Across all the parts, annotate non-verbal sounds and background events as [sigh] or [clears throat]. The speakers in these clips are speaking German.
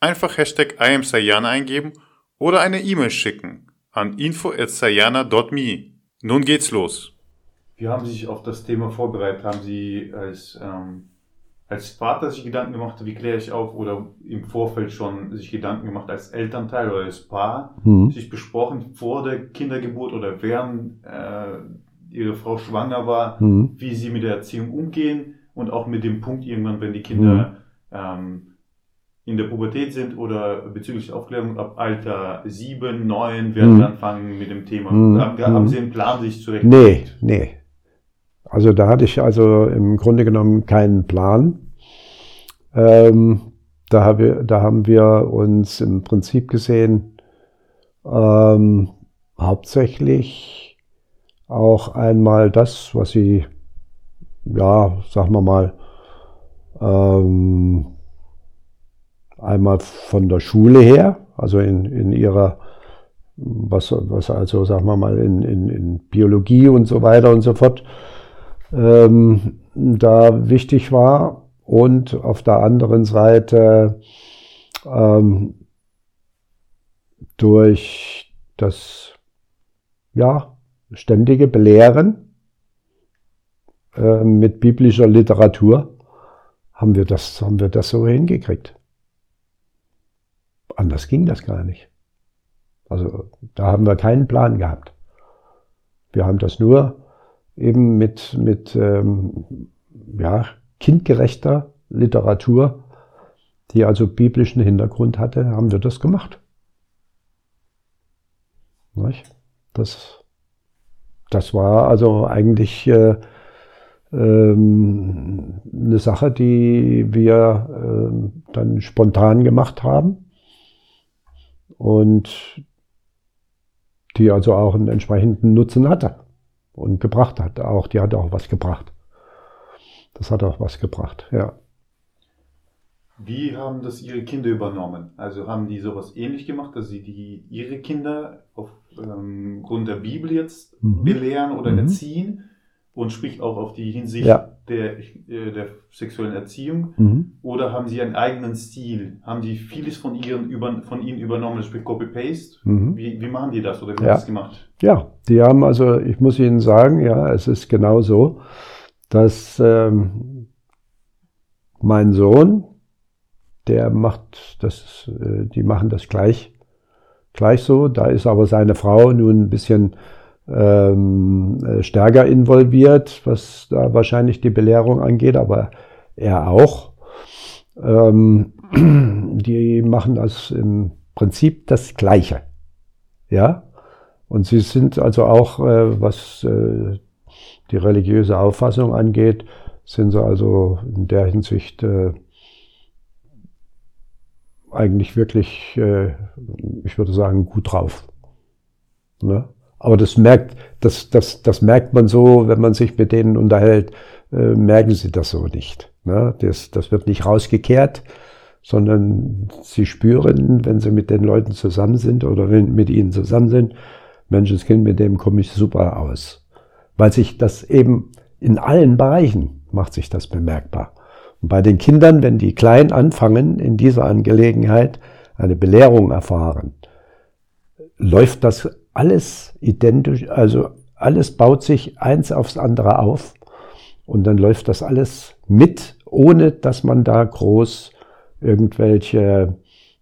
Einfach Hashtag IamSayana eingeben oder eine E-Mail schicken an info.sayana.me. Nun geht's los. Wie haben Sie sich auf das Thema vorbereitet? Haben Sie als, ähm, als Vater sich Gedanken gemacht, wie kläre ich auf, oder im Vorfeld schon sich Gedanken gemacht als Elternteil oder als Paar, mhm. sich besprochen vor der Kindergeburt oder während äh, Ihre Frau schwanger war, mhm. wie Sie mit der Erziehung umgehen und auch mit dem Punkt irgendwann, wenn die Kinder mhm. ähm, in der Pubertät sind oder bezüglich Aufklärung ab Alter 7, 9 werden mhm. anfangen mit dem Thema. Mhm. Haben Sie einen Plan sich zurecht? Nee, nee. Also da hatte ich also im Grunde genommen keinen Plan. Ähm, da, hab da haben wir uns im Prinzip gesehen, ähm, hauptsächlich auch einmal das, was sie, ja, sagen wir mal, ähm, Einmal von der Schule her, also in, in ihrer, was, was also, sagen wir mal, in, in, in Biologie und so weiter und so fort, ähm, da wichtig war. Und auf der anderen Seite ähm, durch das ja, ständige Belehren äh, mit biblischer Literatur haben wir das, haben wir das so hingekriegt anders ging das gar nicht. Also da haben wir keinen Plan gehabt. Wir haben das nur eben mit, mit ähm, ja, kindgerechter Literatur, die also biblischen Hintergrund hatte, haben wir das gemacht. Das, das war also eigentlich äh, ähm, eine Sache, die wir äh, dann spontan gemacht haben und die also auch einen entsprechenden Nutzen hatte und gebracht hat. Auch die hat auch was gebracht. Das hat auch was gebracht, ja. Wie haben das Ihre Kinder übernommen? Also haben die sowas ähnlich gemacht, dass sie die, ihre Kinder aufgrund ähm, der Bibel jetzt mhm. belehren oder mhm. erziehen? und spricht auch auf die Hinsicht ja. Der, äh, der sexuellen Erziehung? Mhm. Oder haben Sie einen eigenen Stil? Haben Sie vieles von, ihren, über, von Ihnen übernommen, sprich Copy-Paste? Mhm. Wie, wie machen die das oder wie ja. haben Sie das gemacht? Ja, die haben also, ich muss Ihnen sagen, ja, es ist genau so, dass ähm, mein Sohn, der macht das, äh, die machen das gleich, gleich so. Da ist aber seine Frau nun ein bisschen ähm, äh, stärker involviert, was da wahrscheinlich die Belehrung angeht, aber er auch. Ähm, [clears throat] die machen das im Prinzip das Gleiche. Ja? Und sie sind also auch, äh, was äh, die religiöse Auffassung angeht, sind sie also in der Hinsicht äh, eigentlich wirklich, äh, ich würde sagen, gut drauf. Ne? Aber das merkt, das, das, das merkt man so, wenn man sich mit denen unterhält, äh, merken sie das so nicht. Ne? Das, das wird nicht rausgekehrt, sondern sie spüren, wenn sie mit den Leuten zusammen sind oder wenn mit ihnen zusammen sind, Menschenskind, mit dem komme ich super aus. Weil sich das eben in allen Bereichen macht sich das bemerkbar. Und bei den Kindern, wenn die klein anfangen, in dieser Angelegenheit eine Belehrung erfahren, läuft das alles identisch, also alles baut sich eins aufs andere auf und dann läuft das alles mit, ohne dass man da groß irgendwelche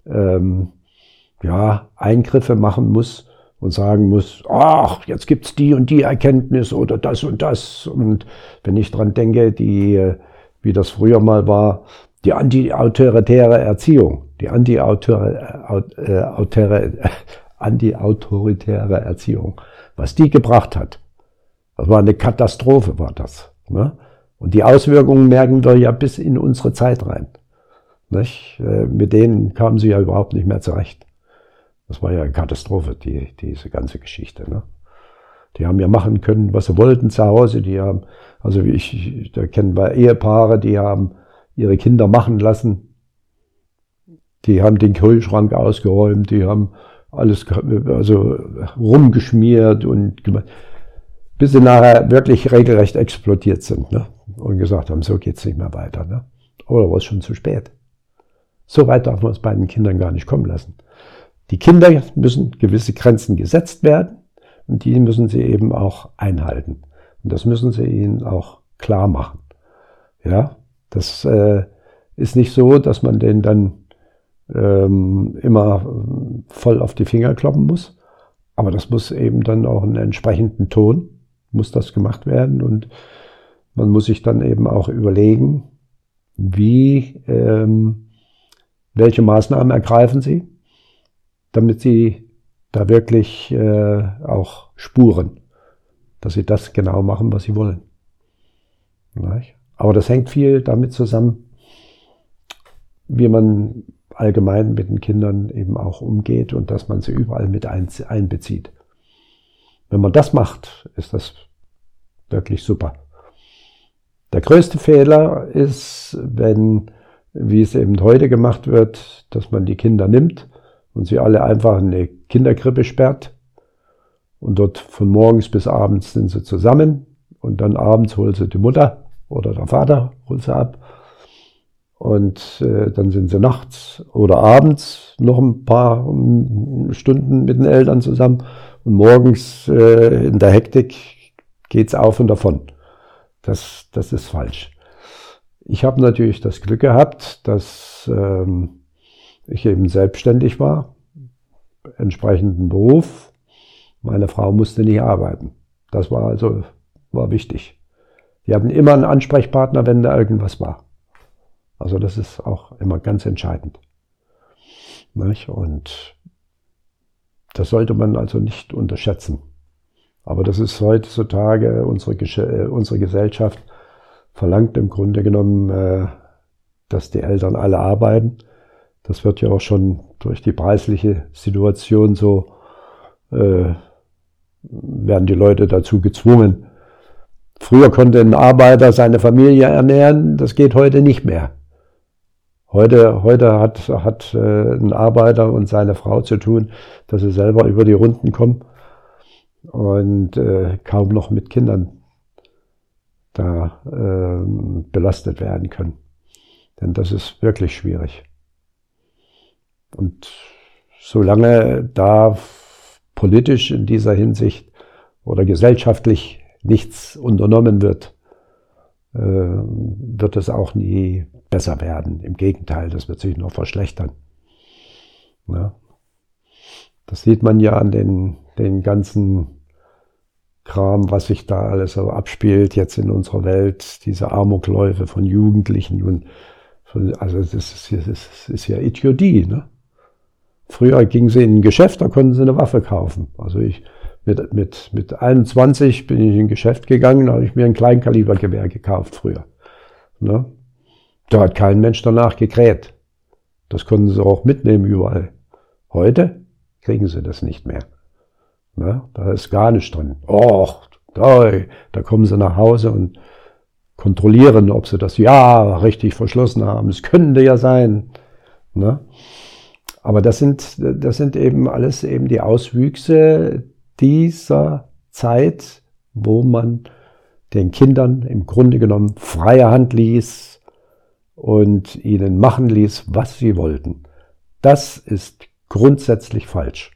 ähm, ja, Eingriffe machen muss und sagen muss, ach, jetzt gibt's die und die Erkenntnis oder das und das. Und wenn ich dran denke, die, wie das früher mal war, die anti-autoritäre Erziehung, die anti-autoritäre äh, anti-autoritäre Erziehung. Was die gebracht hat, das war eine Katastrophe, war das. Ne? Und die Auswirkungen merken wir ja bis in unsere Zeit rein. Nicht? Äh, mit denen kamen sie ja überhaupt nicht mehr zurecht. Das war ja eine Katastrophe, die, diese ganze Geschichte. Ne? Die haben ja machen können, was sie wollten zu Hause. Die haben, also wie ich, da kennen wir Ehepaare, die haben ihre Kinder machen lassen. Die haben den Kühlschrank ausgeräumt, die haben alles also rumgeschmiert und bis sie nachher wirklich regelrecht explodiert sind ne? und gesagt haben, so geht's nicht mehr weiter. Ne? Oder war es schon zu spät? So weit darf man es bei den Kindern gar nicht kommen lassen. Die Kinder müssen gewisse Grenzen gesetzt werden und die müssen sie eben auch einhalten. Und das müssen sie ihnen auch klar machen. Ja, das äh, ist nicht so, dass man denen dann ähm, immer voll auf die Finger kloppen muss. Aber das muss eben dann auch einen entsprechenden Ton, muss das gemacht werden. Und man muss sich dann eben auch überlegen, wie, ähm, welche Maßnahmen ergreifen Sie, damit Sie da wirklich äh, auch spuren, dass Sie das genau machen, was Sie wollen. Aber das hängt viel damit zusammen, wie man allgemein mit den Kindern eben auch umgeht und dass man sie überall mit einbezieht. Wenn man das macht, ist das wirklich super. Der größte Fehler ist, wenn, wie es eben heute gemacht wird, dass man die Kinder nimmt und sie alle einfach in eine Kinderkrippe sperrt und dort von morgens bis abends sind sie zusammen und dann abends holt sie die Mutter oder der Vater holt sie ab und äh, dann sind sie nachts oder abends noch ein paar Stunden mit den Eltern zusammen. Und morgens äh, in der Hektik geht's auf und davon. Das, das ist falsch. Ich habe natürlich das Glück gehabt, dass ähm, ich eben selbstständig war, entsprechenden Beruf. Meine Frau musste nicht arbeiten. Das war also war wichtig. Die hatten immer einen Ansprechpartner, wenn da irgendwas war. Also das ist auch immer ganz entscheidend. Und das sollte man also nicht unterschätzen. Aber das ist heutzutage unsere, äh, unsere Gesellschaft verlangt im Grunde genommen, äh, dass die Eltern alle arbeiten. Das wird ja auch schon durch die preisliche Situation so, äh, werden die Leute dazu gezwungen. Früher konnte ein Arbeiter seine Familie ernähren, das geht heute nicht mehr. Heute, heute hat, hat äh, ein Arbeiter und seine Frau zu tun, dass sie selber über die Runden kommen und äh, kaum noch mit Kindern da äh, belastet werden können. Denn das ist wirklich schwierig. Und solange da politisch in dieser Hinsicht oder gesellschaftlich nichts unternommen wird, wird es auch nie besser werden. Im Gegenteil, das wird sich noch verschlechtern. Ja. Das sieht man ja an den, den ganzen Kram, was sich da alles so abspielt jetzt in unserer Welt, diese Amokläufe von Jugendlichen und von, also das ist, das ist ja Idiotie. Ne? Früher gingen sie in ein Geschäft, da konnten sie eine Waffe kaufen. Also ich mit, mit, mit 21 bin ich in ein Geschäft gegangen, habe ich mir ein Kleinkalibergewehr gekauft früher. Ne? Da hat kein Mensch danach gekräht. Das konnten sie auch mitnehmen überall. Heute kriegen sie das nicht mehr. Na, da ist gar nichts drin. Och, da, da kommen sie nach Hause und kontrollieren, ob sie das ja richtig verschlossen haben. Es könnte ja sein. Na? Aber das sind, das sind eben alles eben die Auswüchse dieser Zeit, wo man den Kindern im Grunde genommen freie Hand ließ, und ihnen machen ließ, was sie wollten. Das ist grundsätzlich falsch.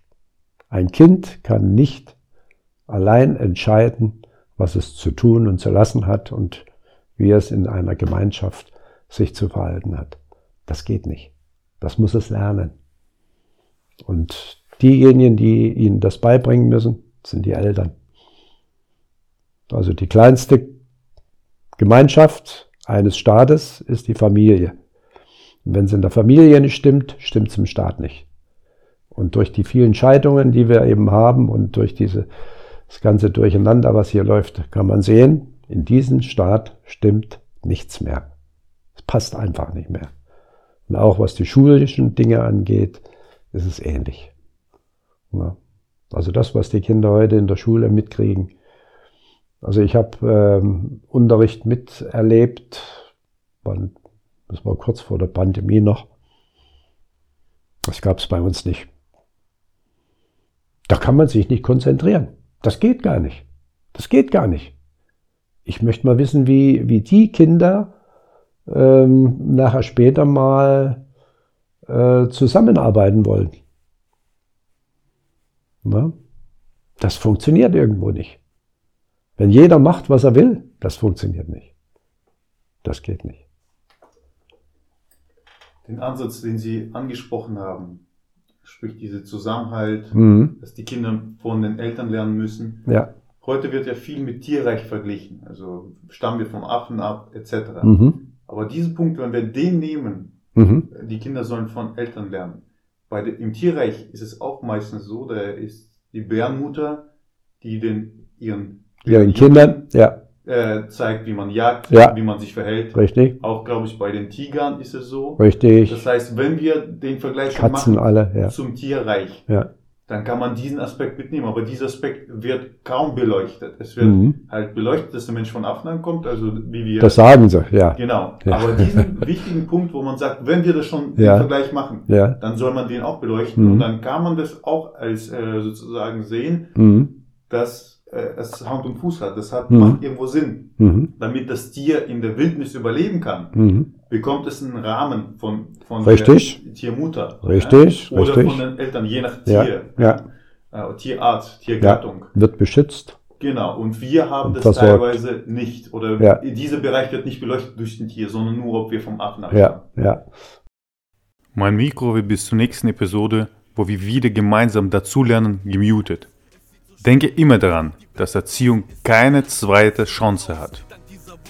Ein Kind kann nicht allein entscheiden, was es zu tun und zu lassen hat und wie es in einer Gemeinschaft sich zu verhalten hat. Das geht nicht. Das muss es lernen. Und diejenigen, die ihnen das beibringen müssen, sind die Eltern. Also die kleinste Gemeinschaft eines Staates ist die Familie. Und wenn es in der Familie nicht stimmt, stimmt es im Staat nicht. Und durch die vielen Scheidungen, die wir eben haben und durch diese, das ganze Durcheinander, was hier läuft, kann man sehen, in diesem Staat stimmt nichts mehr. Es passt einfach nicht mehr. Und auch was die schulischen Dinge angeht, ist es ähnlich. Ja. Also das, was die Kinder heute in der Schule mitkriegen. Also ich habe ähm, Unterricht miterlebt, das war kurz vor der Pandemie noch. Das gab es bei uns nicht. Da kann man sich nicht konzentrieren. Das geht gar nicht. Das geht gar nicht. Ich möchte mal wissen, wie, wie die Kinder ähm, nachher später mal äh, zusammenarbeiten wollen. Na? Das funktioniert irgendwo nicht. Wenn jeder macht, was er will, das funktioniert nicht. Das geht nicht. Den Ansatz, den Sie angesprochen haben, sprich diese Zusammenhalt, mhm. dass die Kinder von den Eltern lernen müssen. Ja. Heute wird ja viel mit Tierreich verglichen, also stammen wir vom Affen ab, etc. Mhm. Aber diesen Punkt, wenn wir den nehmen, mhm. die Kinder sollen von Eltern lernen. Bei dem, Im Tierreich ist es auch meistens so, da ist die Bärenmutter, die den ihren, ihren Kindern ja. äh, zeigt, wie man jagt, ja. wie man sich verhält. Richtig. Auch glaube ich bei den Tigern ist es so. Richtig. Das heißt, wenn wir den Vergleich Katzen machen alle, ja. zum Tierreich, ja dann kann man diesen Aspekt mitnehmen. Aber dieser Aspekt wird kaum beleuchtet. Es wird mhm. halt beleuchtet, dass der Mensch von Affen ankommt, also wie wir. Das sagen sie, ja. Genau. Ja. Aber diesen [laughs] wichtigen Punkt, wo man sagt, wenn wir das schon ja. im Vergleich machen, ja. dann soll man den auch beleuchten. Mhm. Und dann kann man das auch als äh, sozusagen sehen, mhm. dass äh, es Hand und Fuß hat. Das hat, mhm. macht irgendwo Sinn. Mhm. Damit das Tier in der Wildnis überleben kann Mhm bekommt es einen Rahmen von, von richtig. der Tiermutter. Richtig, ja? Oder richtig. von den Eltern, je nach Tier. Ja, ja. Äh, Tierart, Tiergattung. Ja, wird beschützt. Genau, und wir haben das versorgt. teilweise nicht. Oder ja. dieser Bereich wird nicht beleuchtet durch ein Tier, sondern nur, ob wir vom Affen Ja, ja. Mein Mikro wird bis zur nächsten Episode, wo wir wieder gemeinsam dazulernen, gemutet. Denke immer daran, dass Erziehung keine zweite Chance hat.